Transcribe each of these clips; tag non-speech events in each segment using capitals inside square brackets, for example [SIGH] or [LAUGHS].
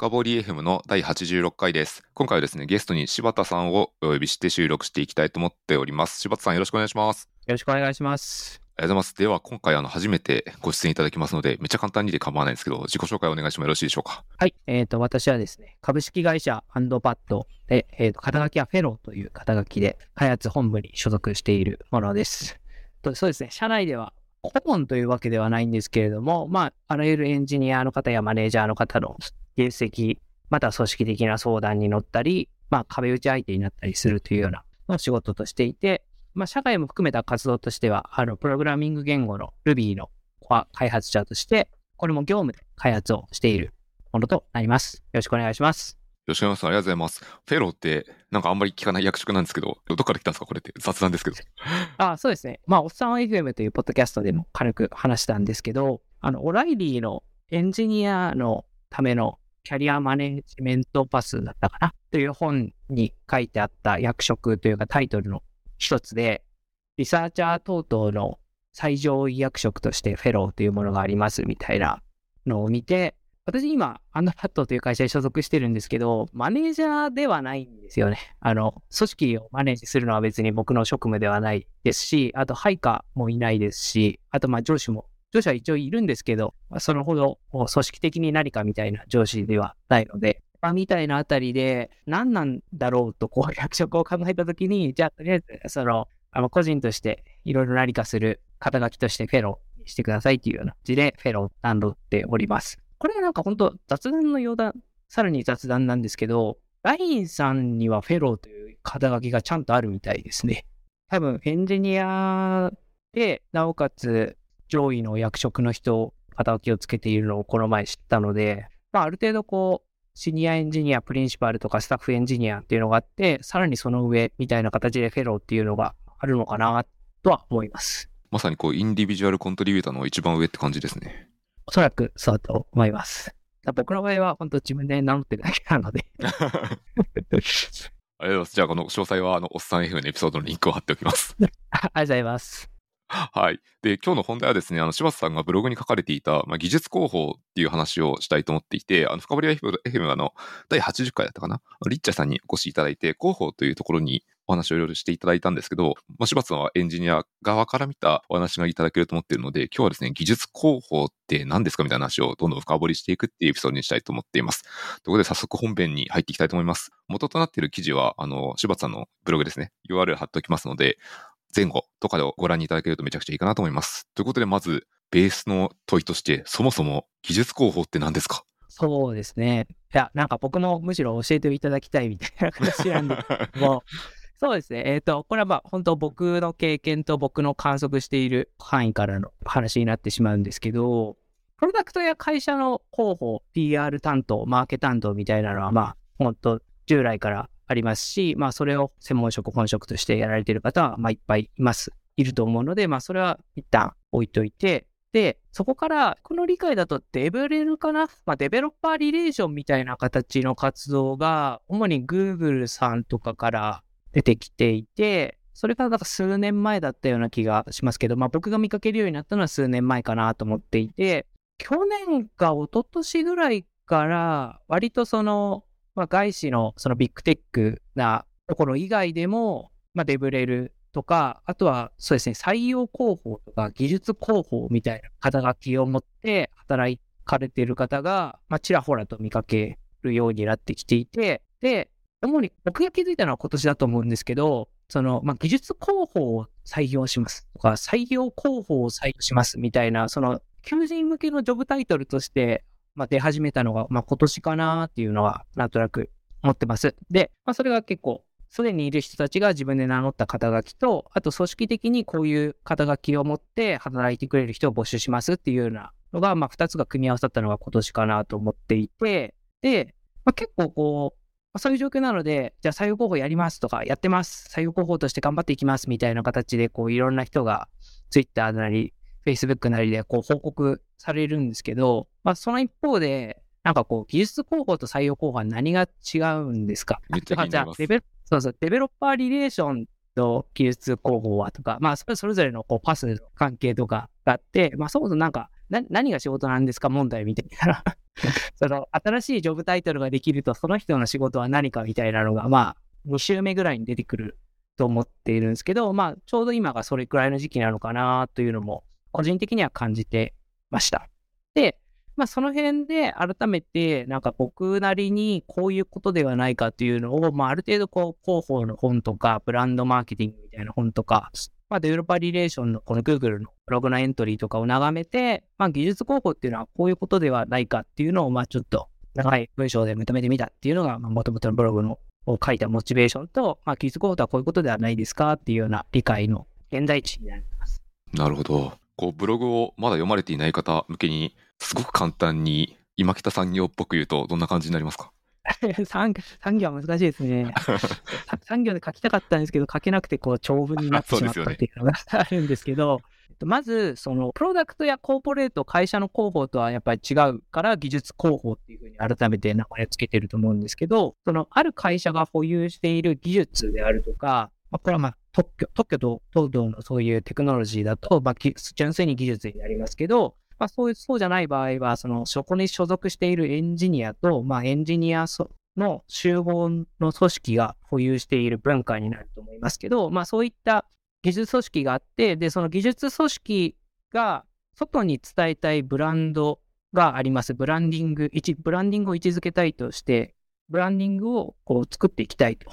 深掘り FM の第86回です。今回はですね、ゲストに柴田さんをお呼びして収録していきたいと思っております。柴田さんよろしくお願いします。よろしくお願いします。ありがとうございます。では、今回あの初めてご出演いただきますので、めっちゃ簡単にで構わないんですけど、自己紹介お願いしてもよろしいでしょうか？はい。えっ、ー、と、私はですね、株式会社ハンドパッドで、えっ、ー、と、肩書きはフェローという肩書きで、開発本部に所属しているものです。とそうですね、社内では顧問というわけではないんですけれども、まあ、あらゆるエンジニアの方やマネージャーの方の形績、また組織的な相談に乗ったり、まあ、壁打ち相手になったりするというようなの仕事としていて、まあ、社会も含めた活動としては、あの、プログラミング言語の Ruby の開発者として、これも業務で開発をしているものとなります。よろしくお願いします。よろしくお願いします。ありがとうございます。フェローって、なんかあんまり聞かない役職なんですけど、どっから来たんですか？これって雑談ですけど。[LAUGHS] あそうですね。まあ、おっさん FM というポッドキャストでも軽く話したんですけど、あの、オライリーのエンジニアのためのキャリアマネジメントパスだったかな？という本に書いてあった役職というかタイトルの一つで、リサーチャー等々の最上位役職としてフェローというものがありますみたいなのを見て、私今、アンダーパッドという会社に所属してるんですけど、マネージャーではないんですよね。あの、組織をマネージするのは別に僕の職務ではないですし、あと配下もいないですし、あとまあ上司も、上司は一応いるんですけど、そのほど組織的に何かみたいな上司ではないので、まあ、みたいなあたりで何なんだろうとこう [LAUGHS] 役職を考えたときに、じゃあとりあえず、その、あの個人としていろいろ何かする肩書きとしてフェローにしてくださいっていうような字でフェロー段取っております。これなんか本当雑談のようだ、さらに雑談なんですけど、ラインさんにはフェローという肩書きがちゃんとあるみたいですね。多分エンジニアで、なおかつ上位の役職の人、肩書きをつけているのをこの前知ったので、まあ、ある程度こう、シニアエンジニア、プリンシパルとかスタッフエンジニアっていうのがあって、さらにその上みたいな形でフェローっていうのがあるのかなとは思います。まさにこう、インディビジュアルコントリビューターの一番上って感じですね。おそらくそうだと思います。僕の場合は本当自分で名乗ってるだけなので [LAUGHS] ありがとうございます。じゃあ、この詳細は、あの、おっさん F のエピソードのリンクを貼っておきます。[LAUGHS] ありがとうございます。はい。で、今日の本題はですね、あの、柴田さんがブログに書かれていた、まあ、技術広報っていう話をしたいと思っていて、あの、深掘りは FM は、あの、第80回だったかな、リッチャーさんにお越しいただいて、広報というところにお話をいろいろしていただいたんですけど、まあ、柴田さんはエンジニア側から見たお話がいただけると思っているので、今日はですね、技術広報って何ですかみたいな話をどんどん深掘りしていくっていうエピソードにしたいと思っています。ということで、早速本編に入っていきたいと思います。元となっている記事は、あの、柴田さんのブログですね、URL 貼っておきますので、前後とかでご覧いただけるとめちゃくちゃいいかなと思います。ということで、まず、ベースの問いとして、そもそも技術広報って何ですか？そうですね。いや、なんか僕もむしろ教えていただきたいみたいな形なんで、[LAUGHS] もう、そうですね。えっ、ー、と、これはまあ本当僕の経験と僕の観測している範囲からの話になってしまうんですけど、プロダクトや会社の広報、PR 担当、マーケ担当みたいなのはまあ本当従来からありますし、まあそれを専門職、本職としてやられている方はまあいっぱいいます。いると思うので、まあそれは一旦置いといて、で、そこから、この理解だとデブレルかな？まあ、デベロッパーリレーションみたいな形の活動が、主に Google さんとかから出てきていて、それからなんか数年前だったような気がしますけど、まあ僕が見かけるようになったのは数年前かなと思っていて、去年か一昨年ぐらいから、割とその、まあ外資のそのビッグテックなところ以外でも、まあデブレルとか、あとはそうですね、採用広報とか技術広報みたいな肩書きを持って働かれている方が、まあちらほらと見かけるようになってきていて、で、主に僕が気づいたのは今年だと思うんですけど、その、まあ、技術広報を採用しますとか、採用広報を採用しますみたいな、その、求人向けのジョブタイトルとして、まあ、出始めたのが、まあ、今年かなっていうのは、なんとなく思ってます。で、まあ、それが結構、すでにいる人たちが自分で名乗った肩書きと、あと組織的にこういう肩書きを持って働いてくれる人を募集しますっていうようなのが、まあ、二つが組み合わさったのが今年かなと思っていて、で、まあ、結構こう、まあ、そういう状況なので、じゃあ採用候補やりますとか、やってます。採用候補として頑張っていきますみたいな形で、こういろんな人が Twitter なり、Facebook なりでこう報告されるんですけど、まあその一方で、なんかこう技術候補と採用候補は何が違うんですか？じゃあデベそうそう、デベロッパーリレーションと技術候補はとか、まあそれそれぞれのこうパスの関係とかがあって、まあそもそもなんかな何が仕事なんですか問題みたいな。[LAUGHS] その、新しいジョブタイトルができると、その人の仕事は何かみたいなのが、まあ、2週目ぐらいに出てくると思っているんですけど、まあ、ちょうど今がそれくらいの時期なのかなというのも、個人的には感じてました。で、まあ、その辺で改めて、なんか僕なりにこういうことではないかっていうのを、まあ、ある程度こう、広報の本とか、ブランドマーケティングみたいな本とか、まあ、デベロッパーリレーションのこの Google のブログのエントリーとかを眺めて、まあ、技術広報っていうのはこういうことではないかっていうのを、まあ、ちょっと長い文章で認めてみたっていうのが、まあ、元々のブログのを書いたモチベーションと、まあ、技術広報とはこういうことではないですかっていうような理解の現在地になります。なるほど。こう、ブログをまだ読まれていない方向けに、すごく簡単に今北産業っぽく言うと、どんな感じになりますか？[LAUGHS] 産産業は難しいですね。[LAUGHS] 産業で書きたかったんですけど、書けなくてこう長文になってしまったっていうのが [LAUGHS] あるんですけど、まず、その、プロダクトやコーポレート、会社の広報とはやっぱり違うから、技術広報っていうふうに改めて名前を付けてると思うんですけど、その、ある会社が保有している技術であるとか、まあ、これはまあ特許、特許と東道のそういうテクノロジーだと、まあ、純粋に技術になりますけど、まあ、そういう、そうじゃない場合は、その、そこに所属しているエンジニアと、まあ、エンジニアの集合の組織が保有している文化になると思いますけど、まあ、そういった技術組織があって、で、その技術組織が外に伝えたいブランドがあります。ブランディング、ブランディングを位置づけたいとして、ブランディングをこう作っていきたいと。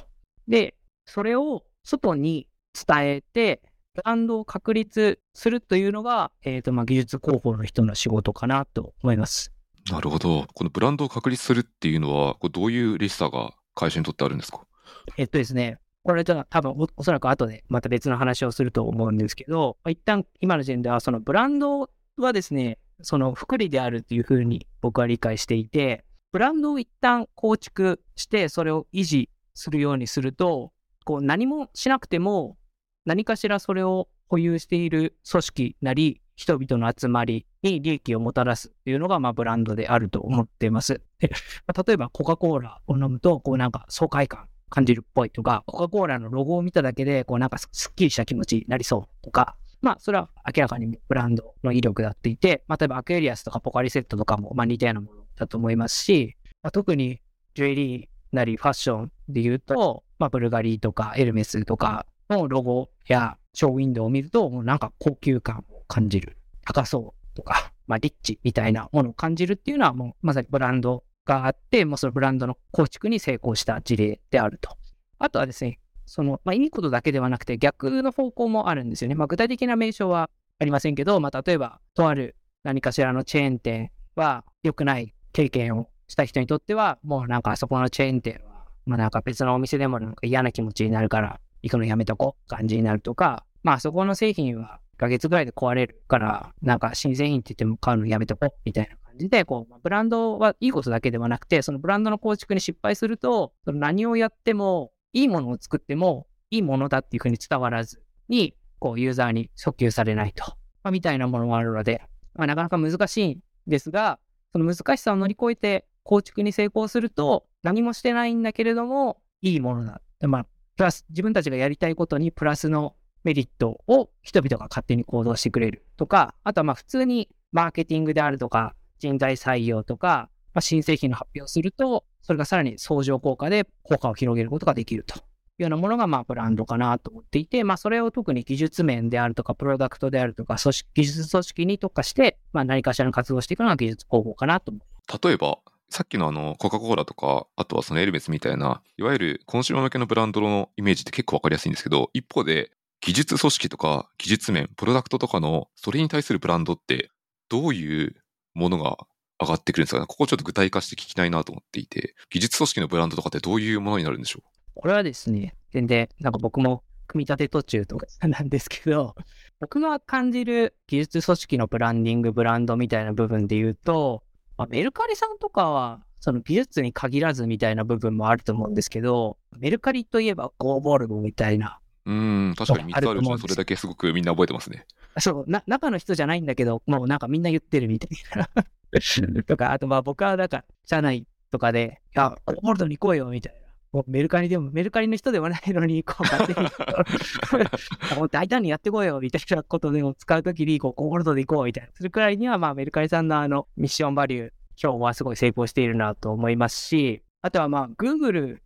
で、それを外に伝えて、ブランドを確立するというのが、えっ、ー、と、まあ、技術広報の人の仕事かなと思います。なるほど。このブランドを確立するっていうのは、これどういうリスタが会社にとってあるんですか？えっとですね、これじゃ多分おおそらく後でまた別の話をすると思うんですけど、一旦今の時点ではそのブランドはですね、その福利であるというふうに僕は理解していて、ブランドを一旦構築してそれを維持するようにすると、こう何もしなくても何かしらそれを保有している組織なり、人々の集まりに利益をもたらすっていうのが、まあ、ブランドであると思っています。でまあ、例えば、コカ・コーラを飲むと、こうなんか爽快感感じるっぽいとか、コカ・コーラのロゴを見ただけで、こうなんかすっきりした気持ちになりそうとか、まあ、それは明らかにブランドの威力だっていて、まあ、例えばアクエリアスとかポカリセットとかも、まあ、似たようなものだと思いますし、まあ、特にジュエリーなりファッションで言うと、まあ、ブルガリーとかエルメスとかのロゴやショーウィンドウを見ると、もうなんか高級感を感じる。高そうとか、まあ、リッチみたいなものを感じるっていうのは、もうまさにブランドがあって、もうそのブランドの構築に成功した事例であると。あとはですね、その、まあ、いいことだけではなくて逆の方向もあるんですよね。まあ、具体的な名称はありませんけど、まあ、例えば、とある何かしらのチェーン店は良くない経験をした人にとっては、もうなんかあそこのチェーン店は、まあなんか別のお店でもなんか嫌な気持ちになるから、行くのやめとこう感じになるとか、まあそこの製品は1ヶ月ぐらいで壊れるから、なんか新製品って言っても買うのやめとこうみたいな感じで、こう、ブランドはいいことだけではなくて、そのブランドの構築に失敗すると、その何をやっても、いいものを作っても、いいものだっていうふうに伝わらずに、こう、ユーザーに訴求されないと。まあ、みたいなものがあるので、まあ、なかなか難しいんですが、その難しさを乗り越えて構築に成功すると、何もしてないんだけれども、いいものだ。まあ、プラス、自分たちがやりたいことにプラスのメリットを人々が勝手に行動してくれるとか、あとはまあ普通にマーケティングであるとか、人材採用とか、まあ、新製品の発表すると、それがさらに相乗効果で効果を広げることができるというようなものがまあブランドかなと思っていて、まあそれを特に技術面であるとか、プロダクトであるとか、組織技術組織に特化して、ま何かしらの活動をしていくのが技術方法かなと思う。例えば、さっきのあの、コカ・コーラとか、あとはそのエルメスみたいな、いわゆるコンシューマー向けのブランドのイメージって結構わかりやすいんですけど、一方で、技術組織とか技術面、プロダクトとかの、それに対するブランドって、どういうものが上がってくるんですかね？ここちょっと具体化して聞きたいなと思っていて、技術組織のブランドとかってどういうものになるんでしょう？これはですね、全然、なんか僕も組み立て途中とかなんですけど、僕が感じる技術組織のブランディング、ブランドみたいな部分で言うと、まあ、メルカリさんとかは、その技術に限らずみたいな部分もあると思うんですけど、メルカリといえばゴーボルボみたいな。うん、確かに3つあるうちのそれだけすごくみんな覚えてますね。そう、な、中の人じゃないんだけど、もうなんかみんな言ってるみたいな。[LAUGHS] とか、あとまあ僕はなんか、社内とかで、いや、ゴールドに行こうよみたいなもうメルカリでも、メルカリの人でもないのに、こう、勝手に [LAUGHS] もう大胆にやってこいよ、みたいなことでも使うときに、こう、ゴールドでいこう、みたいな。するくらいには、まあ、メルカリさんのあの、ミッションバリュー、今日はすごい成功しているなと思いますし、あとはまあ、Google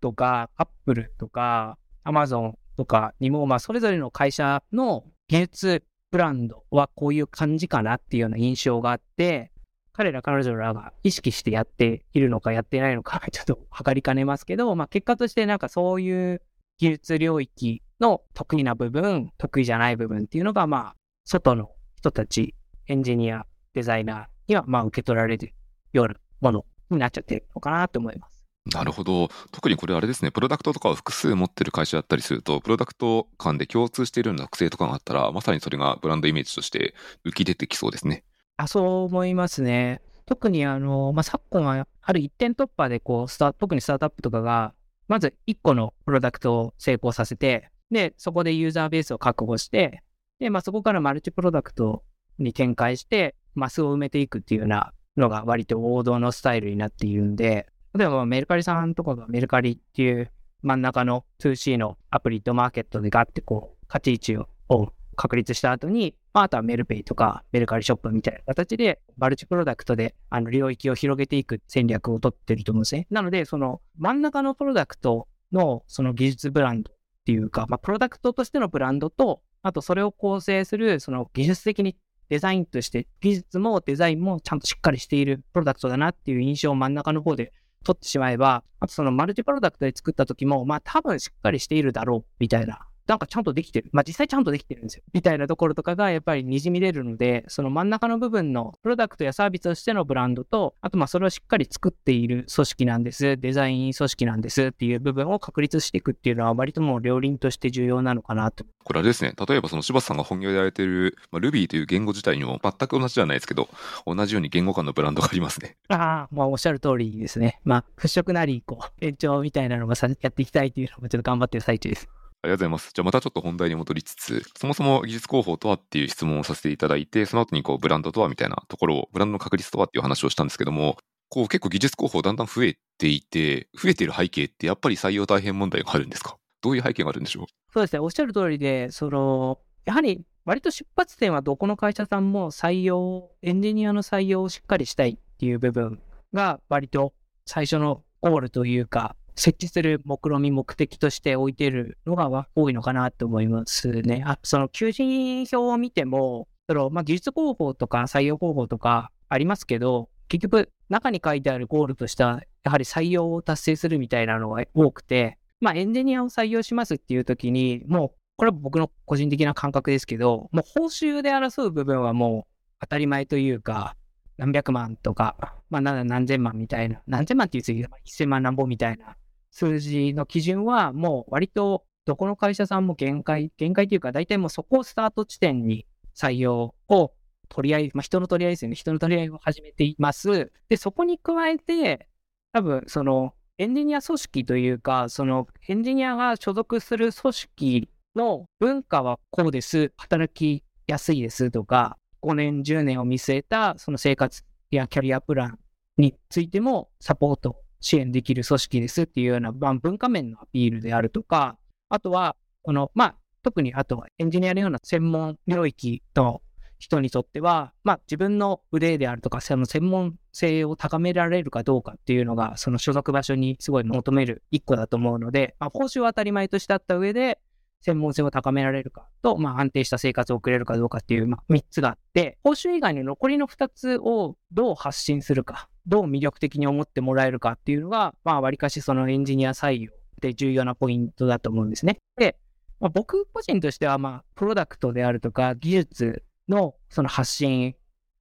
とか、Apple とか、Amazon とかにも、まあ、それぞれの会社の技術ブランドはこういう感じかなっていうような印象があって、彼ら彼女らが意識してやっているのかやってないのか、[LAUGHS] ちょっと測りかねますけど、まあ結果としてなんかそういう技術領域の得意な部分、得意じゃない部分っていうのが、まあ、外の人たち、エンジニア、デザイナーには、まあ受け取られるようなものになっちゃってるのかなと思います。なるほど。特にこれあれですね、プロダクトとかを複数持ってる会社だったりすると、プロダクト間で共通しているような特性とかがあったら、まさにそれがブランドイメージとして浮き出てきそうですね。あ、そう思いますね。特にあの、まあ、昨今はある一点突破でこうスタ、特にスタートアップとかが、まず1個のプロダクトを成功させて、で、そこでユーザーベースを確保して、で、まあ、そこからマルチプロダクトに展開して、マスを埋めていくっていうようなのが割と王道のスタイルになっているんで、例えばメルカリさんとかがメルカリっていう真ん中の 2C のアプリとマーケットでガッてこう、価値位置を確立した後に、まあ、あとはメルペイとかメルカリショップみたいな形で、マルチプロダクトであの領域を広げていく戦略を取ってると思うんですね。なので、その真ん中のプロダクトのその技術ブランドっていうか、まあ、プロダクトとしてのブランドと、あとそれを構成するその技術的にデザインとして技術もデザインもちゃんとしっかりしているプロダクトだなっていう印象を真ん中の方で取ってしまえば、あとそのマルチプロダクトで作った時も、まあ多分しっかりしているだろうみたいななんかちゃんとできてる。まあ実際ちゃんとできてるんですよ。みたいなところとかがやっぱり滲み出るので、その真ん中の部分のプロダクトやサービスとしてのブランドと、あとまあそれをしっかり作っている組織なんです、デザイン組織なんですっていう部分を確立していくっていうのは割ともう両輪として重要なのかなと。これあれですね。例えばその柴田さんが本業でやられている、まあ、Ruby という言語自体にも全く同じじゃないですけど、同じように言語間のブランドがありますね。ああ、まあおっしゃる通りですね。まあ払拭なり、こう、延長みたいなのもやっていきたいっていうのもちょっと頑張ってる最中です。ありがとうございます。じゃあまたちょっと本題に戻りつつ、そもそも技術広報とはっていう質問をさせていただいて、その後にこうブランドとはみたいなところを、ブランドの確率とはっていう話をしたんですけども、こう結構技術広報だんだん増えていて、増えている背景ってやっぱり採用大変問題があるんですか？どういう背景があるんでしょう？そうですね。おっしゃる通りで、その、やはり割と出発点はどこの会社さんも採用、エンジニアの採用をしっかりしたいっていう部分が割と最初のゴールというか、設置する目論見目的として置いているのが多いのかなと思いますね。あその求人票を見ても、そのまあ、技術広報とか採用広報とかありますけど、結局中に書いてあるゴールとしては、やはり採用を達成するみたいなのが多くて、まあエンジニアを採用しますっていう時に、もうこれは僕の個人的な感覚ですけど、もう報酬で争う部分はもう当たり前というか、何百万とか、まあ何千万みたいな、何千万っていう次、1000万何本みたいな数字の基準はもう割とどこの会社さんも限界、限界というか大体もうそこをスタート地点に採用を取り合い、まあ、人の取り合いですよね。人の取り合いを始めています。で、そこに加えて、多分そのエンジニア組織というか、そのエンジニアが所属する組織の文化はこうです、働きやすいですとか、5年、10年を見据えたその生活やキャリアプランについてもサポート支援できる組織ですっていうような、まあ、文化面のアピールであるとか、あとは、この、まあ、特にあとはエンジニアのような専門領域の人にとっては、まあ、自分の腕であるとか、その専門性を高められるかどうかっていうのが、その所属場所にすごい求める一個だと思うので、まあ、報酬は当たり前としてあった上で、専門性を高められるかと、まあ、安定した生活を送れるかどうかっていう、まあ、3つがあって、報酬以外の残りの2つをどう発信するか、どう魅力的に思ってもらえるかっていうのが、まあ、わりかしそのエンジニア採用で重要なポイントだと思うんですね。で、まあ、僕個人としては、まあ、プロダクトであるとか、技術のその発信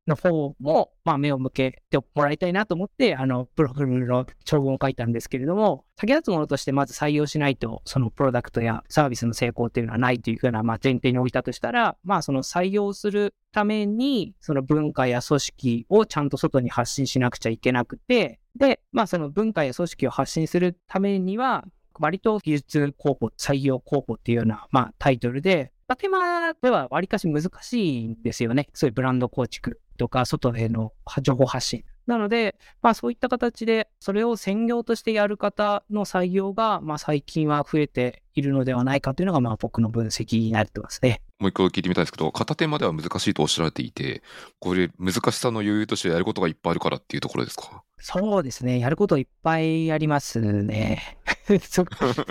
の方も、まあ、目を向けてもらいたいなと思って、あの、プログラムの長文を書いたんですけれども、先立つものとしてまず採用しないと、そのプロダクトやサービスの成功っていうのはないというふうな、まあ、前提に置いたとしたら、まあ、その採用するために、その文化や組織をちゃんと外に発信しなくちゃいけなくて、で、まあ、その文化や組織を発信するためには、割と技術広報、採用広報っていうような、まあ、タイトルで、手間ではわりかし難しいんですよね。そういうブランド構築とか、外への情報発信。なので、まあそういった形で、それを専業としてやる方の採用が、まあ最近は増えているのではないかというのが、まあ僕の分析になってますね。もう一回聞いてみたいんですけど、片手までは難しいとおっしゃられていて、これ難しさの余裕としてやることがいっぱいあるからっていうところですか？そうですね。やることいっぱいありますね。[LAUGHS] [LAUGHS] す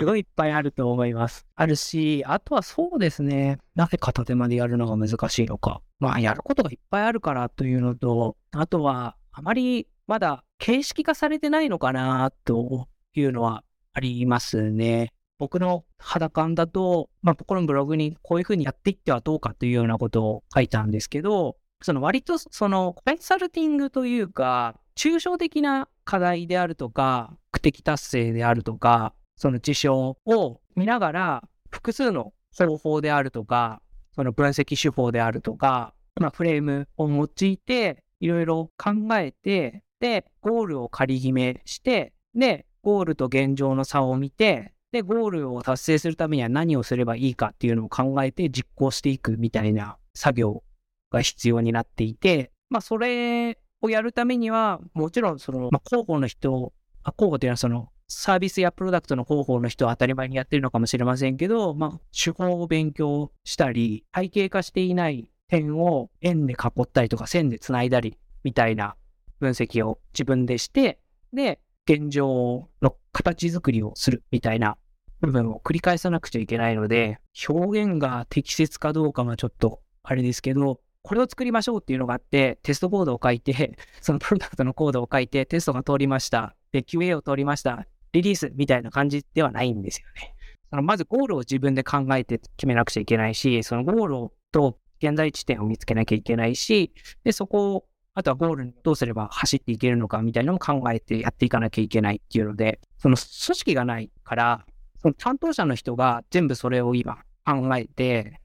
ごいいっぱいあると思います。あるし、あとはそうですね。なぜ片手までやるのが難しいのか。まあ、やることがいっぱいあるからというのと、あとは、あまりまだ形式化されてないのかなというのはありますね。僕の肌感だと、まあ、僕のブログにこういうふうにやっていってはどうかというようなことを書いたんですけど、その割とそのコンサルティングというか、抽象的な課題であるとか、目的達成であるとか、その事象を見ながら、複数の方法であるとか、その分析手法であるとか、まあ、フレームを用いて、いろいろ考えて、で、ゴールを仮決めして、で、ゴールと現状の差を見て、で、ゴールを達成するためには何をすればいいかっていうのを考えて実行していくみたいな作業が必要になっていて、まあ、それをやるためには、もちろん、その、まあ、広報の人、あ広報っていうのはその、サービスやプロダクトの広報の人は当たり前にやってるのかもしれませんけど、まあ、手法を勉強したり、体系化していない点を円で囲ったりとか線で繋いだりみたいな分析を自分でして、で、現状の形作りをするみたいな部分を繰り返さなくちゃいけないので、表現が適切かどうかはちょっとあれですけど、これを作りましょうっていうのがあって、テストコードを書いて、[LAUGHS] そのプロダクトのコードを書いて、テストが通りました。で、QA を通りました。リリースみたいな感じではないんですよね。そのまずゴールを自分で考えて決めなくちゃいけないし、そのゴールと現在地点を見つけなきゃいけないし、で、そこをあとはゴールにどうすれば走っていけるのかみたいなのも考えてやっていかなきゃいけないっていうので、その組織がないから、その担当者の人が全部それを今考えて、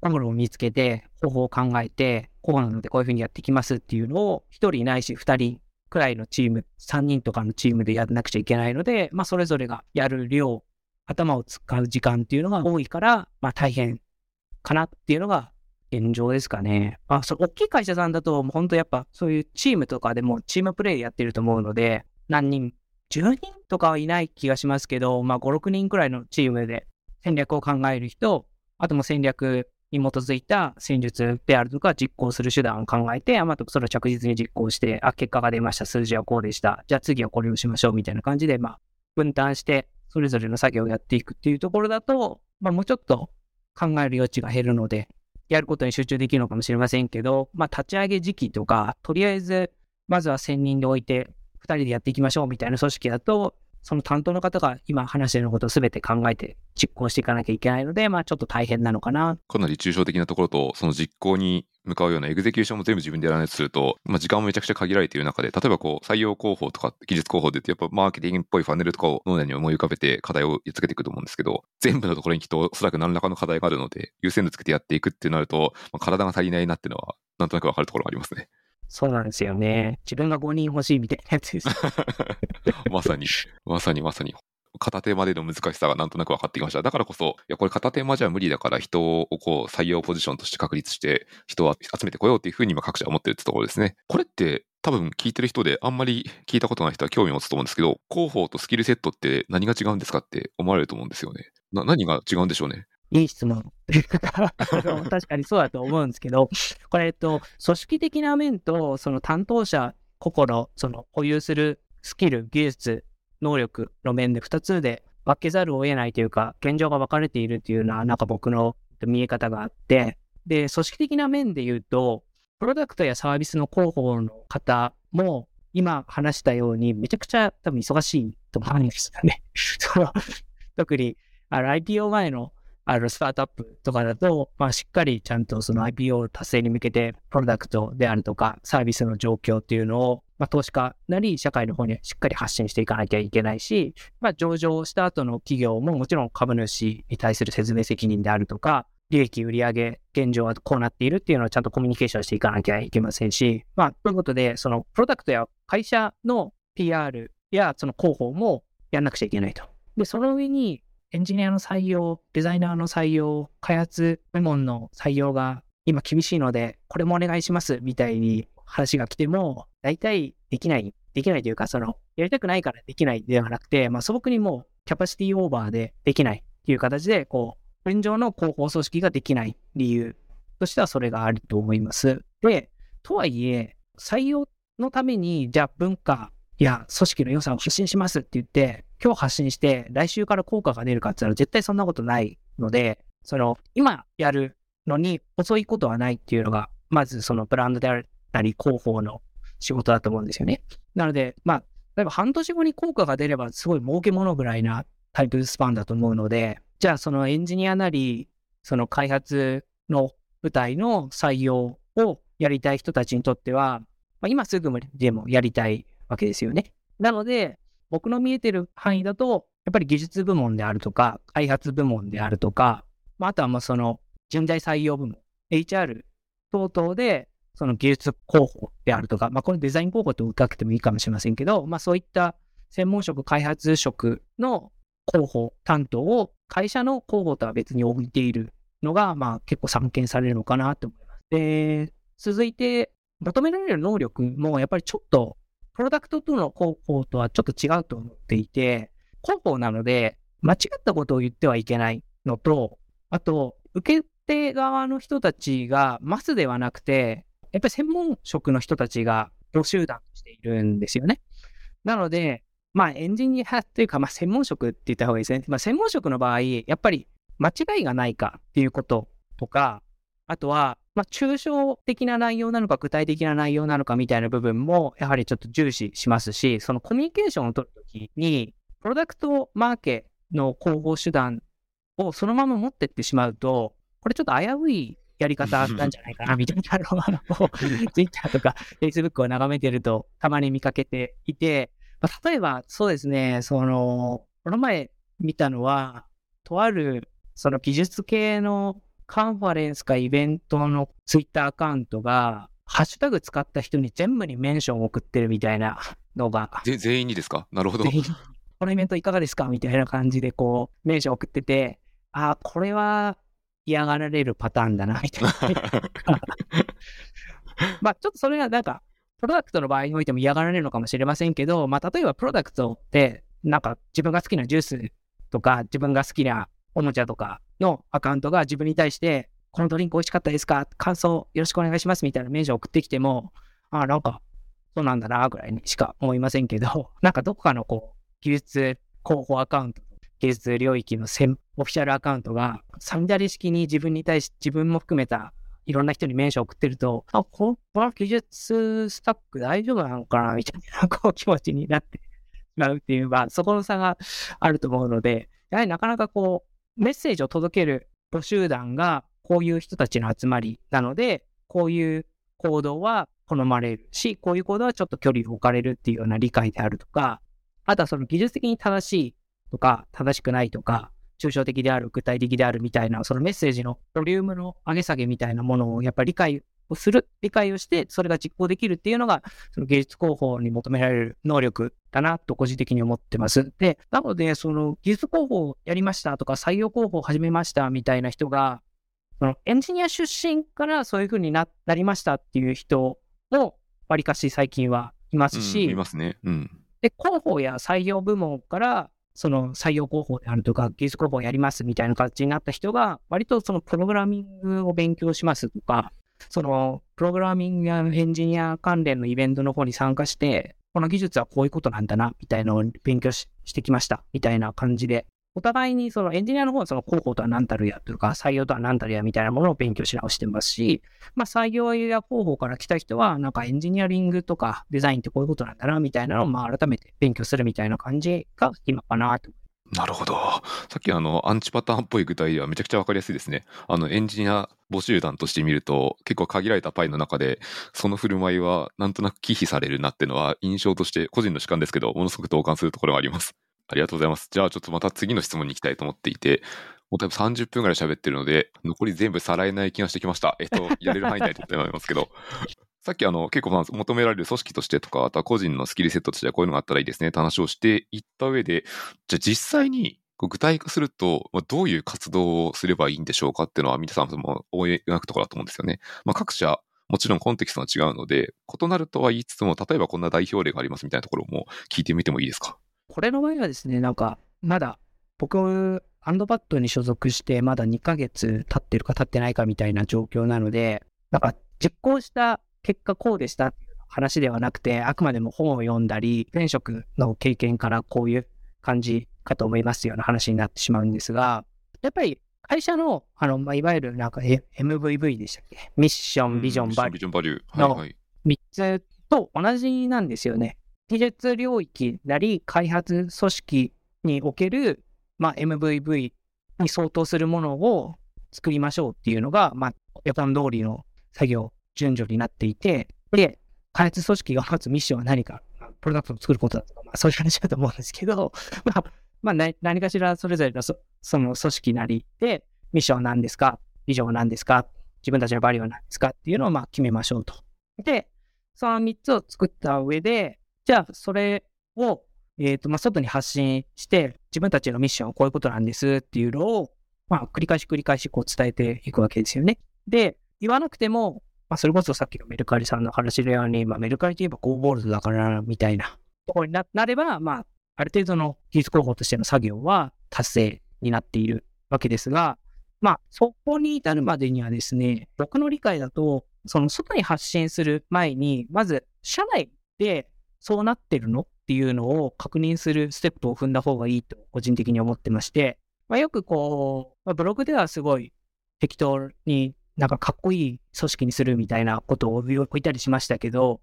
ゴールを見つけて、方法を考えて、こうなのでこういうふうにやっていきますっていうのを、1人いないし2人くらいのチーム、3人とかのチームでやらなくちゃいけないので、まあそれぞれがやる量、頭を使う時間っていうのが多いから、まあ大変かなっていうのが現状ですかね。まあ、そ大きい会社さんだと、もう本当やっぱそういうチームとかでもチームプレイやってると思うので、何人、10人とかはいない気がしますけど、まあ5、6人くらいのチームで戦略を考える人、あとも戦略に基づいた戦術であるとか実行する手段を考えて、まとそれを着実に実行して、あ、結果が出ました。数字はこうでした。じゃあ次はこれをしましょうみたいな感じで、まあ分担してそれぞれの作業をやっていくっていうところだと、まあもうちょっと考える余地が減るので、やることに集中できるのかもしれませんけど、まあ、立ち上げ時期とか、とりあえず、まずは1000人で置いて、2人でやっていきましょうみたいな組織だと、その担当の方が今話していることを全て考えて実行していかなきゃいけないので、まあちょっと大変なのかな。かなり抽象的なところと、その実行に向かうようなエグゼキューションも全部自分でやらないとすると、まあ時間もめちゃくちゃ限られている中で、例えばこう採用広報とか技術広報で言ってやっぱマーケティングっぽいファネルとかを脳内に思い浮かべて課題をやっつけていくと思うんですけど、全部のところにきっとおそらく何らかの課題があるので、優先度つけてやっていくってなると、まあ、体が足りないなっていうのは、なんとなくわかるところがありますね。そうなんですよね。自分が5人欲しいみたいなやつです。[LAUGHS] まさに、まさにまさに。片手までの難しさがなんとなく分かってきました。だからこそ、いや、これ片手間じゃ無理だから人をこう採用ポジションとして確立して人を集めてこようっていうふうに今各社思ってるってところですね。これって多分聞いてる人であんまり聞いたことない人は興味持つと思うんですけど、広報とスキルセットって何が違うんですかって思われると思うんですよね。な何が違うんでしょうね。いい質問というか。[LAUGHS] 確かにそうだと思うんですけど、これ、えっと、組織的な面と、その担当者個々の、その保有するスキル、技術、能力の面で2つで分けざるを得ないというか、現状が分かれているっていうのは、なんか僕の見え方があって、で、組織的な面で言うと、プロダクトやサービスの広報の方も、今話したように、めちゃくちゃ多分忙しいと思うんですよね。[LAUGHS] 特に、IPO 前のあるスタートアップとかだと、まあ、しっかりちゃんとその IPO 達成に向けて、プロダクトであるとか、サービスの状況っていうのを、まあ、投資家なり社会の方にしっかり発信していかなきゃいけないし、まあ、上場した後の企業ももちろん株主に対する説明責任であるとか、利益、売上、現状はこうなっているっていうのをちゃんとコミュニケーションしていかなきゃいけませんし、まあ、ということで、そのプロダクトや会社の PR やその広報もやんなくちゃいけないと。で、その上にエンジニアの採用、デザイナーの採用、開発部門の採用が今厳しいので、これもお願いしますみたいに話が来ても、大体できない、できないというか、その、やりたくないからできないではなくて、まあ、素朴にもう、キャパシティオーバーでできないっていう形で、こう、現状の広報組織ができない理由としてはそれがあると思います。で、とはいえ、採用のために、じゃあ文化や組織の良さを発信しますって言って、今日発信して、来週から効果が出るかって言ったら絶対そんなことないので、その、今やるのに遅いことはないっていうのが、まずそのブランドであったり、広報の仕事だと思うんですよね。なので、まあ、例えば半年後に効果が出ればすごい儲けものぐらいなタイプスパンだと思うので、じゃあそのエンジニアなり、その開発の舞台の採用をやりたい人たちにとっては、まあ、今すぐでもやりたいわけですよね。なので、僕の見えてる範囲だと、やっぱり技術部門であるとか、開発部門であるとか、まあ、あとはもうその人材採用部門、HR 等々で、その技術広報であるとか、まあ、これデザイン広報とかけてもいいかもしれませんけど、まあ、そういった専門職、開発職の広報担当を会社の広報とは別に置いているのが、まあ、結構散見されるのかなと思います。で、続いて、求められる能力もやっぱりちょっとプロダクトとの広報とはちょっと違うと思っていて、広報なので、間違ったことを言ってはいけないのと、あと、受け手側の人たちがマスではなくて、やっぱり専門職の人たちが募集団しているんですよね。なので、まあエンジニアというか、まあ専門職って言った方がいいですね。まあ専門職の場合、やっぱり間違いがないかっていうこととか、あとは、まあ、抽象的な内容なのか具体的な内容なのかみたいな部分も、やはりちょっと重視しますし、そのコミュニケーションを取るときに、プロダクトマーケの広報手段をそのまま持ってってしまうと、これちょっと危ういやり方なんじゃないかな、みたいなのを、Twitter とか Facebook を眺めてるとたまに見かけていて、まあ、例えばそうですね、その、この前見たのは、とあるその技術系のカンファレンスかイベントのツイッターアカウントが、ハッシュタグ使った人に全部にメンションを送ってるみたいなのが。全員にですか？なるほど。このイベントいかがですか？みたいな感じでこう、メンション送ってて、ああ、これは嫌がられるパターンだな、みたいな。[LAUGHS] まあ、ちょっとそれがなんか、プロダクトの場合においても嫌がられるのかもしれませんけど、まあ、例えばプロダクトって、なんか自分が好きなジュースとか、自分が好きなおもちゃとかのアカウントが自分に対して、このドリンク美味しかったですか感想よろしくお願いしますみたいなメールを送ってきても、ああ、なんか、そうなんだな、ぐらいにしか思いませんけど、[LAUGHS] なんかどこかのこう、技術広報アカウント、技術領域のオフィシャルアカウントが、サミダリ式に自分に対し、自分も含めたいろんな人にメンション送ってると、あ、この技術スタック大丈夫なのかな？みたいなこう気持ちになってしまうっていう、まあ、そこの差があると思うので、やはりなかなかこう、メッセージを届ける募集団がこういう人たちの集まりなので、こういう行動は好まれるし、こういう行動はちょっと距離を置かれるっていうような理解であるとか、あとはその技術的に正しいとか、正しくないとか、抽象的である、具体的であるみたいな、そのメッセージのボリュームの上げ下げみたいなものをやっぱり理解をする、理解をして、それが実行できるっていうのが、その芸術広報に求められる能力だなと個人的に思ってます。で、なので、その技術広報やりましたとか、採用広報始めましたみたいな人が、そのエンジニア出身からそういうふうにななりましたっていう人も、わりかし最近はいますし、うん、いますね。うん。で、広報や採用部門から、その採用広報であるとか、技術広報やりますみたいな形になった人が、割とそのプログラミングを勉強しますとか、その、プログラミングやエンジニア関連のイベントの方に参加して、この技術はこういうことなんだな、みたいなのを勉強してきました、みたいな感じで、お互いにそのエンジニアの方はその広報とは何たるやというか、採用とは何たるやみたいなものを勉強し直してますし、まあ採用や広報から来た人は、なんかエンジニアリングとかデザインってこういうことなんだな、みたいなのをまあ改めて勉強するみたいな感じが今かなと思いなるほど。さっきあの、アンチパターンっぽい具体ではめちゃくちゃわかりやすいですね。あの、エンジニア募集団として見ると、結構限られたパイの中で、その振る舞いはなんとなく忌避されるなっていうのは、印象として個人の主観ですけど、ものすごく同感するところがあります。ありがとうございます。じゃあちょっとまた次の質問に行きたいと思っていて、もう多分30分ぐらい喋ってるので、残り全部さらえない気がしてきました。えっと、やれる範囲内でと思いますけど。さっきあの結構まあ求められる組織としてとか、あとは個人のスキルセットとしてはこういうのがあったらいいですねって話をしていった上で、じゃあ実際に具体化すると、どういう活動をすればいいんでしょうかっていうのは皆さんも思い描くところだと思うんですよね。まあ、各社、もちろんコンテキストが違うので、異なるとは言いつつも、例えばこんな代表例がありますみたいなところも聞いてみてもいいですか？これの場合はですね、なんか、まだ、僕、アンドバットに所属してまだ2ヶ月経ってるか経ってないかみたいな状況なので、なんか、実行した結果こうでしたっていう話ではなくて、あくまでも本を読んだり、転職の経験からこういう感じかと思いますような話になってしまうんですが、やっぱり会社の、あの、まあ、いわゆるなんか、え MVV でしたっけ？ミッション、ビジョン、バリュー。ビジョンバリュー。はいはい。3つと同じなんですよね。技術領域なり開発組織における、まあ、MVV に相当するものを作りましょうっていうのが、まあ、予算通りの作業順序になっていて、で、開発組織が持つミッションは何か、プロダクトを作ることだとか、まあ、そういう話だと思うんですけど、[LAUGHS] まあ、まあ、何かしらそれぞれのその組織なりで、ミッションは何ですかビジョンは何ですか自分たちのバリューは何ですかっていうのをまあ決めましょうと。で、その3つを作った上で、じゃあそれを、えっ、と、まあ、外に発信して、自分たちのミッションはこういうことなんですっていうのを、まあ、繰り返し繰り返しこう伝えていくわけですよね。で、言わなくても、まあ、それこそさっきのメルカリさんの話のように、まあ、メルカリといえばゴーボールドだから、みたいな。ところになれば、まあ、ある程度の技術候補としての作業は達成になっているわけですが、まあ、そこに至るまでにはですね、僕の理解だと、その外に発信する前に、まず、社内でそうなってるのっていうのを確認するステップを踏んだ方がいいと、個人的に思ってまして、まあ、よくこう、まあ、ブログではすごい適当になんかかっこいい組織にするみたいなことを置いたりしましたけど、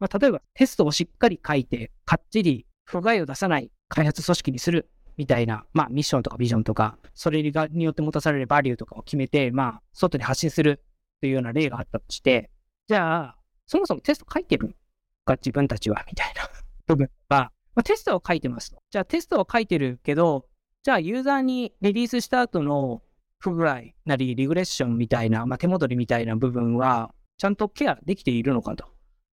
まあ、例えばテストをしっかり書いて、かっちり不具合を出さない開発組織にするみたいな、まあ、ミッションとかビジョンとか、それによって持たされるバリューとかを決めて、まあ、外に発信するというような例があったとして、じゃあ、そもそもテスト書いてるか、自分たちは、みたいな部分は、まあ、テストを書いてますと。じゃあ、テストを書いてるけど、じゃあ、ユーザーにリリースした後の不具合なり、リグレッションみたいな、まあ、手戻りみたいな部分は、ちゃんとケアできているのかと。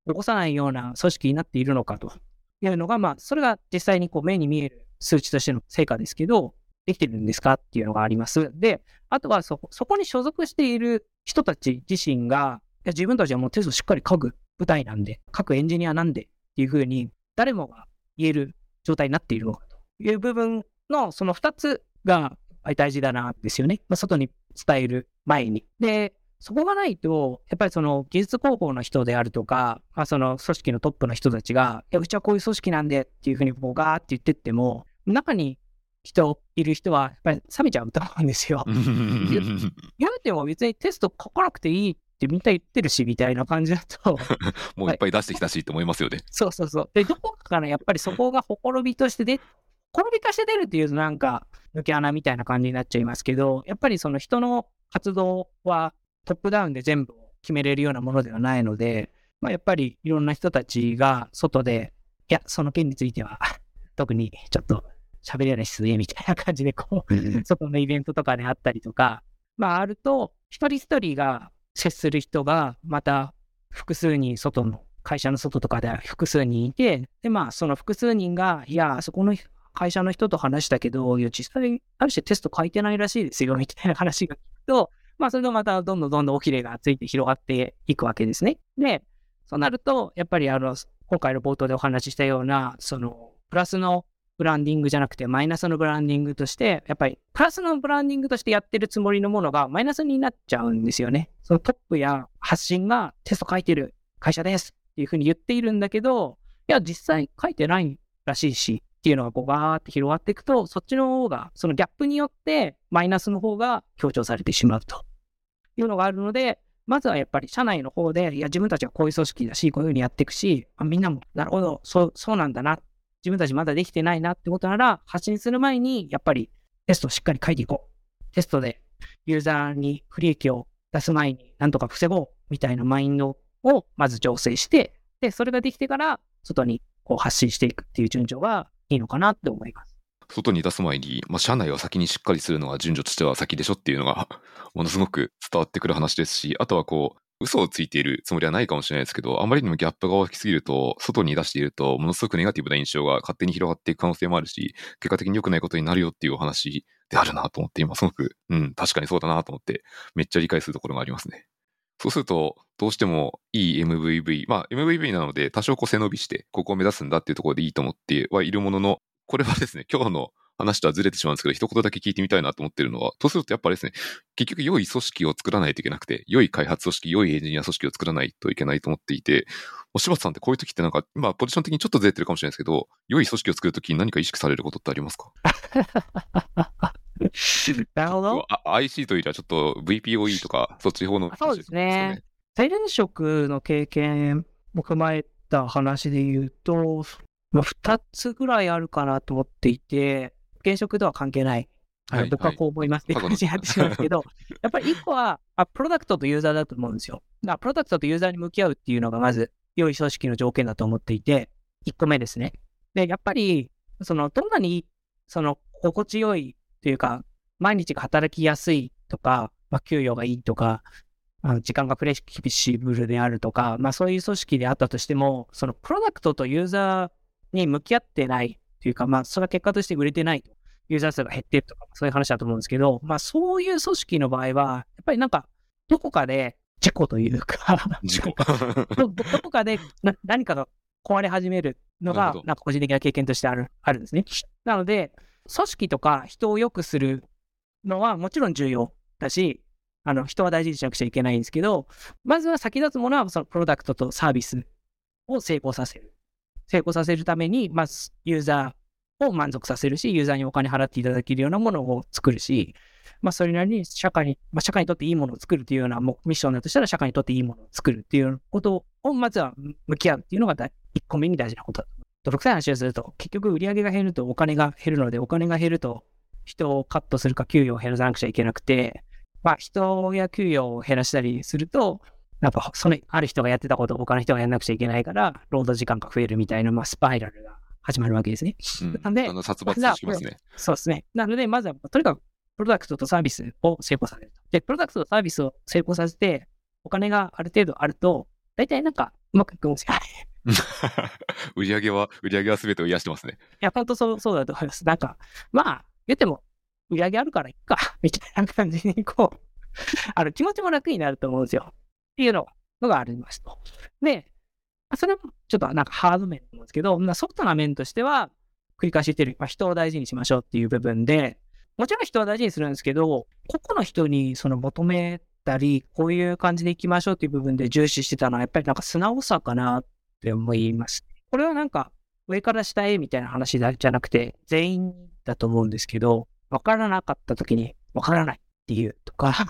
起こさないような組織になっているのかというのが、まあ、それが実際にこう目に見える数値としての成果ですけど、できてるんですかっていうのがあります。で、あとはそ、そこに所属している人たち自身が、いや自分たちはもうテストしっかり書く部隊なんで、書くエンジニアなんでっていうふうに、誰もが言える状態になっているのかという部分の、その2つが大事だな、ですよね。まあ、外に伝える前に。で、そこがないと、やっぱりその技術広報の人であるとか、まあ、その組織のトップの人たちが、いや、うちはこういう組織なんでっていうふうにこうガーって言ってっても、中に人いる人はやっぱり冷めちゃうと思うんですよ。言うても別にテスト書かなくていいってみんな言ってるし、みたいな感じだと、[LAUGHS] もういっぱい出してきたしと思いますよね。そうそうそう。で、どこかからやっぱりそこがほころびとして出、ほころびとして出るっていうとなんか抜け穴みたいな感じになっちゃいますけど、やっぱりその人の活動はトップダウンで全部決めれるようなものではないので、まあ、やっぱりいろんな人たちが外で、いや、その件については、[LAUGHS] 特にちょっと喋れないし、みたいな感じで、こう、外のイベントとかであったりとか、まあ、あると、一人一人が接する人が、また複数人外の、会社の外とかで複数人いて、で、まあ、その複数人が、いや、そこの会社の人と話したけど、いや、実際、ある種テスト書いてないらしいですよ、みたいな話が聞くと、まあ、それとまたどんどんどんどんおきれがついて広がっていくわけですね。で、そうなると、やっぱりあの、今回の冒頭でお話ししたような、その、プラスのブランディングじゃなくて、マイナスのブランディングとして、やっぱり、プラスのブランディングとしてやってるつもりのものが、マイナスになっちゃうんですよね。そのトップや発信がテスト書いてる会社ですっていうふうに言っているんだけど、いや、実際書いてないらしいし、っていうのがこうガーって広がっていくと、そっちの方が、そのギャップによって、マイナスの方が強調されてしまうというのがあるので、まずはやっぱり社内の方で、いや、自分たちはこういう組織だし、こういうふうにやっていくし、あみんなも、なるほど、そう、そうなんだな。自分たちまだできてないなってことなら、発信する前に、やっぱりテストをしっかり書いていこう。テストでユーザーに不利益を出す前に、なんとか防ごう、みたいなマインドをまず醸成して、で、それができてから、外にこう発信していくっていう順序がいいのかなって思います。外に出す前に、まあ、社内は先にしっかりするのが順序としては先でしょっていうのが、[LAUGHS] ものすごく伝わってくる話ですし、あとはこう、嘘をついているつもりはないかもしれないですけど、あまりにもギャップが大きすぎると、外に出していると、ものすごくネガティブな印象が勝手に広がっていく可能性もあるし、結果的に良くないことになるよっていうお話であるなと思って、今すごく、うん、確かにそうだなと思って、めっちゃ理解するところがありますね。そうすると、どうしてもいい MVV、まあ MVV なので多少こう背伸びして、ここを目指すんだっていうところでいいと思ってはいるものの、これはですね、[LAUGHS] 今日の話とはずれてしまうんですけど、一言だけ聞いてみたいなと思ってるのは、とするとやっぱりですね、結局良い組織を作らないといけなくて、良い開発組織、良いエンジニア組織を作らないといけないと思っていて、お柴田さんってこういう時ってなんか、まあポジション的にちょっとずれてるかもしれないですけど、良い組織を作るときに何か意識されることってありますか？[LAUGHS] [LAUGHS] なるほど。IC というよりはちょっと VPOE とか、そっち方の、ね、そうですね。大連職の経験も踏まえた話で言うと、まあ、2つぐらいあるかなと思っていて、現職とは関係ない。はい、僕はこう思いますって感じになってしまうんですけど、[LAUGHS] やっぱり1個はあ、プロダクトとユーザーだと思うんですよ。だからプロダクトとユーザーに向き合うっていうのがまず良い組織の条件だと思っていて、1個目ですね。で、やっぱり、その、どんなに、その、心地よいというか、毎日が働きやすいとか、まあ、給与がいいとか、あの時間がフレキシブルであるとか、まあそういう組織であったとしても、そのプロダクトとユーザーに向き合ってないというか、まあそれは結果として売れてないと。ユーザー数が減ってるとか、そういう話だと思うんですけど、まあそういう組織の場合は、やっぱりなんか、どこかで、事故というかどどこかで何かが壊れ始めるのが、なんか個人的な経験としてある、あるんですね。なので、組織とか人を良くするのはもちろん重要だし、あの、人は大事にしなくちゃいけないんですけど、まずは先立つものは、そのプロダクトとサービスを成功させる。成功させるために、まず、ユーザーを満足させるし、ユーザーにお金払っていただけるようなものを作るし、まあ、それなりに社会に、まあ、社会にとっていいものを作るというようなもミッションだとしたら、社会にとっていいものを作るっていうことを、まずは向き合うっていうのが1個目に大事なことだと。泥臭い話をすると、結局売り上げが減るとお金が減るので、お金が減ると人をカットするか給与を減らさなくちゃいけなくて、まあ人や給与を減らしたりすると、やっぱそのある人がやってたことを他の人がやらなくちゃいけないから、労働時間が増えるみたいな、まあ、スパイラルが始まるわけですね。うん、なんで、あの殺伐しますね。そうですね。なので、まずは、とにかく、プロダクトとサービスを成功させる。で、プロダクトとサービスを成功させて、お金がある程度あると、大体なんかうまくいくんですよ。[LAUGHS] 売り上げは、売り上げは全てを癒してますね。いや、本当そう、そうだと思います。なんか、まあ、言っても、売り上げあるからいっか、[LAUGHS] みたいな感じに、こう、あの、気持ちも楽になると思うんですよ。っていうのがありますと。で、それもちょっとなんかハード面なんですけど、ソフトな面としては、繰り返し言ってる、まあ、人を大事にしましょうっていう部分で、もちろん人は大事にするんですけど、個々の人にその求めたり、こういう感じでいきましょうっていう部分で重視してたのは、やっぱりなんか素直さかなって思います。これはなんか、上から下へみたいな話じゃなくて、全員だと思うんですけど、わからなかった時に、わからないっていうとか [LAUGHS]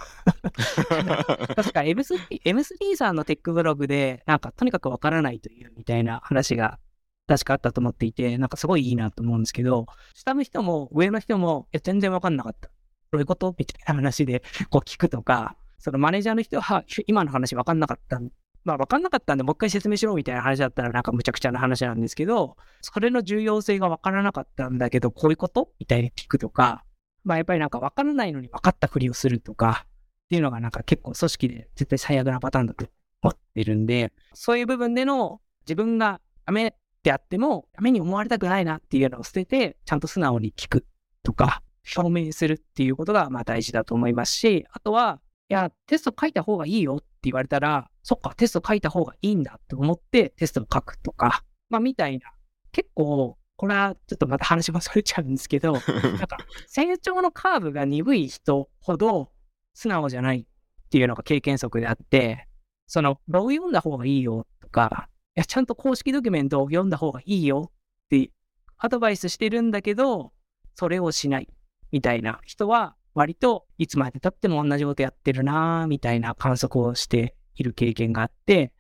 確か M3, M3 さんのテックブログで、なんかとにかくわからないというみたいな話が確かあったと思っていて、なんかすごいいいなと思うんですけど、下の人も上の人も、いや、全然わかんなかった。どういうこと？みたいな話でこう聞くとか、そのマネージャーの人は、今の話わかんなかったまあ分かんなかったんで、もう一回説明しろみたいな話だったらなんかむちゃくちゃな話なんですけど、それの重要性が分からなかったんだけど、こういうこと？みたいに聞くとか、まあやっぱりなんか分からないのに分かったふりをするとか、っていうのがなんか結構組織で絶対最悪なパターンだと思ってるんで、そういう部分での自分がダメであっても、ダメに思われたくないなっていうのを捨てて、ちゃんと素直に聞くとか、証明するっていうことがまあ大事だと思いますし、あとは、や、テスト書いた方がいいよって言われたら、そっか、テスト書いた方がいいんだって思ってテストを書くとか、まあ、みたいな。結構、これはちょっとまた話もそれちゃうんですけど、なんか、[LAUGHS] 成長のカーブが鈍い人ほど素直じゃないっていうのが経験則であって、その、ログ読んだ方がいいよとか、いや、ちゃんと公式ドキュメントを読んだ方がいいよってアドバイスしてるんだけど、それをしないみたいな人は、割といつまで経っても同じことやってるなみたいな観測をしている経験があって、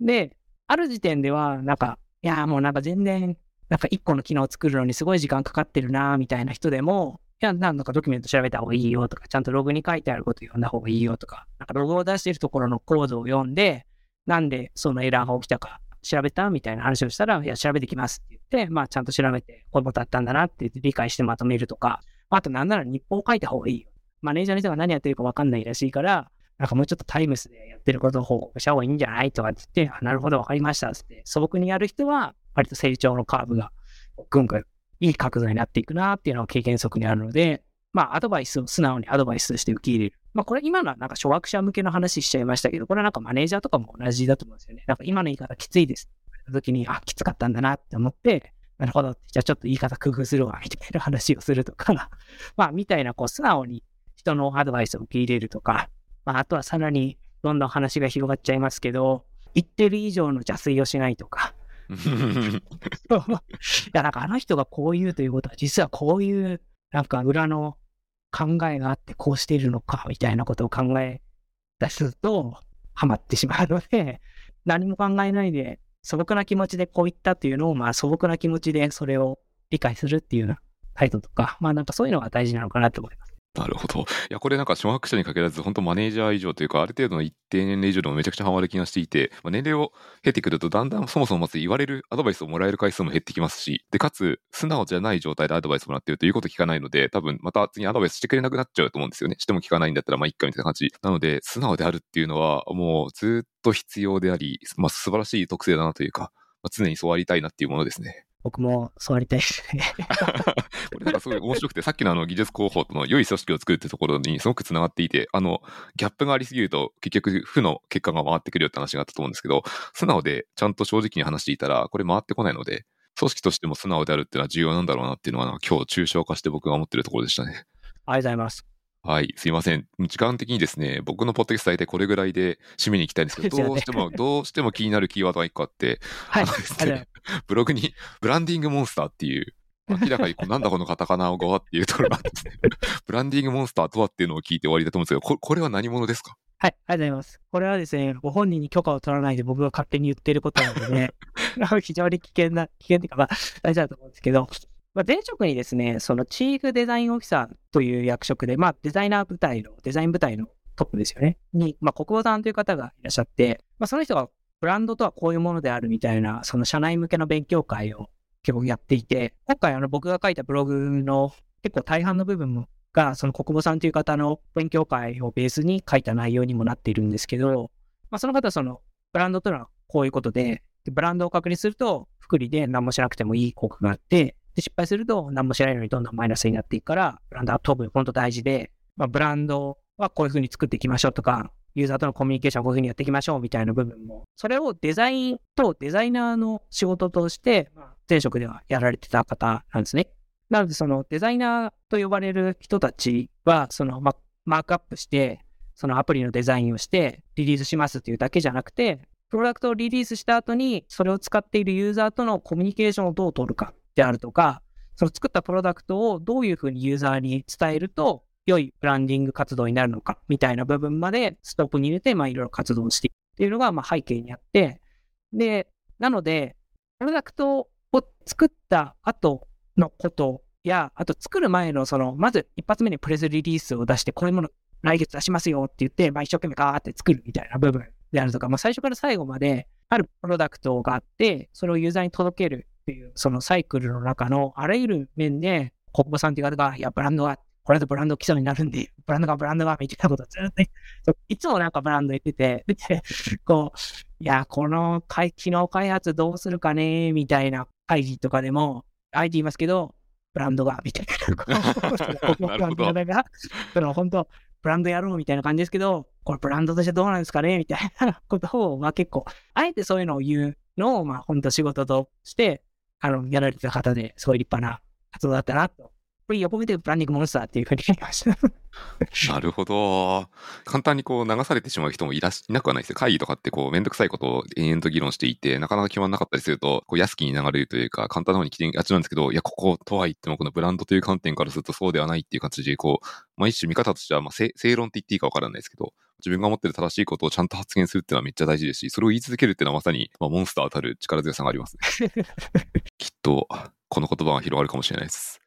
で、ある時点では、なんか、いや、もうなんか全然、なんか一個の機能を作るのにすごい時間かかってるなみたいな人でも、いや、なんかドキュメント調べた方がいいよとか、ちゃんとログに書いてあること読んだ方がいいよとか、なんかログを出しているところのコードを読んで、なんでそのエラーが起きたか調べたみたいな話をしたら、いや、調べてきますって言って、まあ、ちゃんと調べて、こういうことあったんだなって理解してまとめるとか、あとなんなら日報を書いた方がいいよ。マネージャーの人が何やってるかわかんないらしいから、なんかもうちょっとタイムスでやってることを報告した方がいいんじゃないとかって言って、あなるほど、わかりましたって。素朴にやる人は、割と成長のカーブがぐんぐんいい角度になっていくなっていうのは経験則にあるので、まあ、アドバイスを素直にアドバイスとして受け入れる。まあこれ今のはなんか初学者向けの話しちゃいましたけど、これはなんかマネージャーとかも同じだと思うんですよね。なんか今の言い方きついです。時に、あ、きつかったんだなって思って、なるほど。じゃあちょっと言い方工夫するわ、みたいな話をするとか、[LAUGHS] まあみたいなこう素直に人のアドバイスを受け入れるとか、まああとはさらにどんどん話が広がっちゃいますけど、言ってる以上の邪推をしないとか、[LAUGHS] [LAUGHS] いや、なんかあの人がこう言うということは、実はこういう、なんか裏の考えがあってこうしているのか、みたいなことを考え出すと、ハマってしまうので、何も考えないで、素朴な気持ちでこう言ったっていうのを、まあ素朴な気持ちでそれを理解するっていうような態度とか、まあなんかそういうのが大事なのかなと思います。なるほど。いや、これなんか、小学者に限らず、本当マネージャー以上というか、ある程度の一定年齢以上でもめちゃくちゃハマる気がしていて、まあ、年齢を経てくると、だんだんそもそもまず言われるアドバイスをもらえる回数も減ってきますし、で、かつ、素直じゃない状態でアドバイスもらってるということ聞かないので、多分、また次アドバイスしてくれなくなっちゃうと思うんですよね。しても聞かないんだったら、まあ、いっかみたいな感じ。なので、素直であるっていうのは、もうずっと必要であり、まあ、素晴らしい特性だなというか、まあ、常にそうありたいなっていうものですね。僕もそうありたいですね。[LAUGHS] これなんかすごい面白くて、さっきのあの技術広報との良い組織を作るってところにすごくつながっていて、あの、ギャップがありすぎると結局負の結果が回ってくるよって話があったと思うんですけど、素直でちゃんと正直に話していたら、これ回ってこないので、組織としても素直であるっていうのは重要なんだろうなっていうのは、今日抽象化して僕が思ってるところでしたね。ありがとうございます。はい、すいません。時間的にですね、僕のポッドキャスト大体これぐらいで締めに行きたいんですけど、どうしても、[LAUGHS] どうしても気になるキーワードが一個あって、はい。ブログにブランディングモンスターっていう、明らかにこうなんだこのカタカナ語はっていうところがあって [LAUGHS] ブランディングモンスターとはっていうのを聞いて終わりだと思うんですけど、ここれは何者ですか？はい、ありがとうございます。これはですね、ご本人に許可を取らないで僕が勝手に言ってることなので、[LAUGHS] ね、非常に危険な、危険っていうか、まあ、大事だと思うんですけど、まあ、前職にですね、そのチーフデザインオフィサーという役職で、まあ、デザイナー部隊の、デザイン部隊のトップですよね。に、まあ、国母さんという方がいらっしゃって、まあ、その人がブランドとはこういうものであるみたいな、その社内向けの勉強会を結構やっていて、今回あの僕が書いたブログの結構大半の部分もが、その国母さんという方の勉強会をベースに書いた内容にもなっているんですけど、まあ、その方はそのブランドというのはこういうことで、でブランドを確認すると、福利で何もしなくてもいい効果があって、で、失敗すると何もしないのにどんどんマイナスになっていくから、ブランドは当分本当大事で、まあ、ブランドはこういうふうに作っていきましょうとか、ユーザーとのコミュニケーションをこういうふうにやっていきましょうみたいな部分も、それをデザインとデザイナーの仕事として、前職ではやられてた方なんですね。なので、そのデザイナーと呼ばれる人たちは、その、マークアップして、そのアプリのデザインをしてリリースしますっていうだけじゃなくて、プロダクトをリリースした後に、それを使っているユーザーとのコミュニケーションをどう取るかであるとか、その作ったプロダクトをどういうふうにユーザーに伝えると、良いブランディング活動になるのか、みたいな部分までストップに入れて、まあいろいろ活動していくっていうのが、まあ背景にあって、で、なので、プロダクトを作った後のことや、あと作る前の、その、まず一発目にプレスリリースを出して、こういうもの来月出しますよって言って、まあ一生懸命ガーって作るみたいな部分であるとか、まあ最初から最後まであるプロダクトがあって、それをユーザーに届けるっていう、そのサイクルの中のあらゆる面で、国母さんっていう方が、いや、ブランドは、これだとブランド基礎になるんで、ブランドがブランドが、みたいなことをずっと、ね、いつもなんかブランド言ってて、で、こう、いや、この機能開発どうするかね、みたいな会議とかでも、あえて言いますけど、ブランドが、みたいな。なるほど。その本当、ブランドやろうみたいな感じですけど、これブランドとしてどうなんですかねみたいなことを、まあ結構、あえてそういうのを言うのを、まあ本当仕事としてあの、やられてた方ですごい立派な活動だったなと。これ横目でプランニングモンスターっていうふうに言いました。なるほど。簡単にこう流されてしまう人もいらし、いなくはないですよ。会議とかってこうめんどくさいことを延々と議論していて、なかなか決まんなかったりすると、こう安きに流れるというか、簡単な方に来てがちなんですけど、いや、こことは言ってもこのブランドという観点からするとそうではないっていう形で、こう、まあ一種見方としては、まあ正論って言っていいかわからないですけど、自分が思ってる正しいことをちゃんと発言するっていうのはめっちゃ大事ですし、それを言い続けるっていうのはまさに、まあ、モンスターたる力強さがありますね。[LAUGHS] きっと、この言葉が広がるかもしれないです。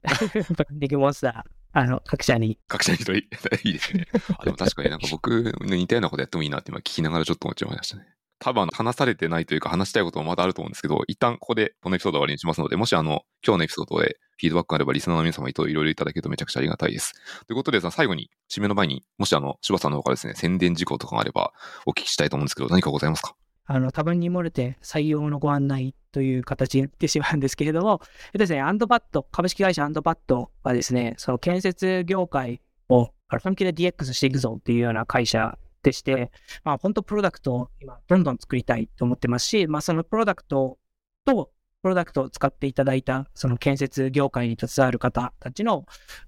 ビッグモンスター、あの、各社に。各社に一人、[LAUGHS] いいですね。あでも確かになんか僕、似たようなことやってもいいなって今聞きながらちょっと思っちゃいましたね。多分話されてないというか話したいこともまだあると思うんですけど、一旦ここでこのエピソード終わりにしますので、もしあの、今日のエピソードでフフィードバックがあればリスナーの皆様いろいろいただけるとめちゃくちゃありがたいです。ということで、最後に締めの前に、もしあの、柴さんの方からですね、宣伝事項とかがあればお聞きしたいと思うんですけど、何かございますか？あの、多分に漏れて採用のご案内という形になってしまうんですけれども、えですね、アンドバット、株式会社アンドバットはですね、その建設業界をあの本気で DX していくぞっていうような会社でして、まあ、本当プロダクトを今、どんどん作りたいと思ってますし、まあ、そのプロダクトと、プロダクトを使っていただいた、その建設業界に携わる方たちの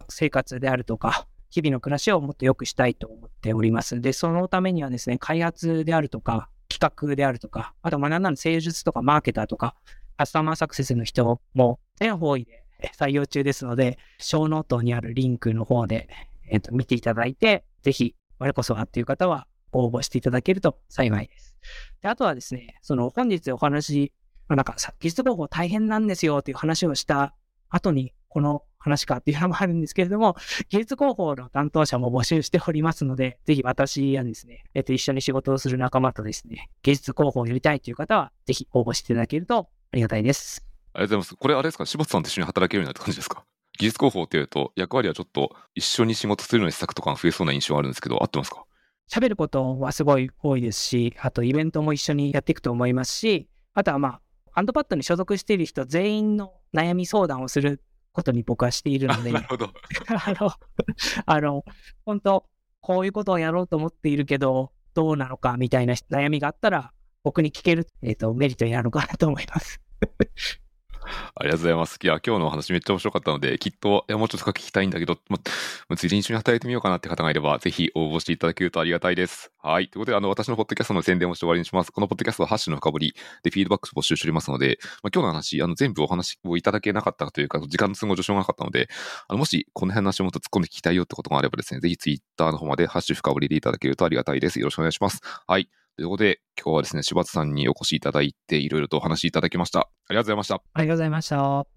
生活であるとか、日々の暮らしをもっと良くしたいと思っております。で、そのためにはですね、開発であるとか、企画であるとか、あと、まあ、なんなら製術とかマーケターとか、カスタマーサクセスの人も全方位で採用中ですので、ショーノートにあるリンクの方で、えっ、と、見ていただいて、ぜひ、我こそはっていう方は応募していただけると幸いです。であとはですね、その本日お話し、まあ、なんかさ、技術広報大変なんですよっていう話をした後に、この話かっていうのもあるんですけれども、技術広報の担当者も募集しておりますので、ぜひ私とですね、えっと、一緒に仕事をする仲間とですね、技術広報をやりたいという方は、ぜひ応募していただけるとありがたいです。ありがとうございます。これあれですか？柴田さんと一緒に働けるようになった感じですか？技術広報っていうと、役割はちょっと一緒に仕事するのに施策とかが増えそうな印象があるんですけど、合ってますか？喋ることはすごい多いですし、あとイベントも一緒にやっていくと思いますし、あとはまあ、ハンドパッドに所属している人全員の悩み相談をすることに僕はしているので、なるほど。[LAUGHS] あの、あの、本当こういうことをやろうと思っているけど、どうなのかみたいな悩みがあったら、僕に聞ける、えっ、と、メリットになるのかなと思います。ありがとうございます。いや、今日のお話めっちゃ面白かったので、きっと、いや、もうちょっと深く聞きたいんだけど、ま、まついでに一緒に働いてみようかなって方がいれば、ぜひ応募していただけるとありがたいです。はい。ということで、あの、私のポッドキャストの宣伝をして終わりにします。このポッドキャストはハッシュの深掘りでフィードバック募集しておりますので、ま、今日の話、あの、全部お話をいただけなかったというか、時間の都合上しょうがなかったので、あの、もし、この辺の話をもっと突っ込んで聞きたいよってことがあればですね、ぜひツイッターの方までハッシュ深掘りでいただけるとありがたいです。よろしくお願いします。はい。ということで、今日はですね、柴田さんにお越しいただいて、いろいろとお話しいただきました。ありがとうございました。ありがとうございました。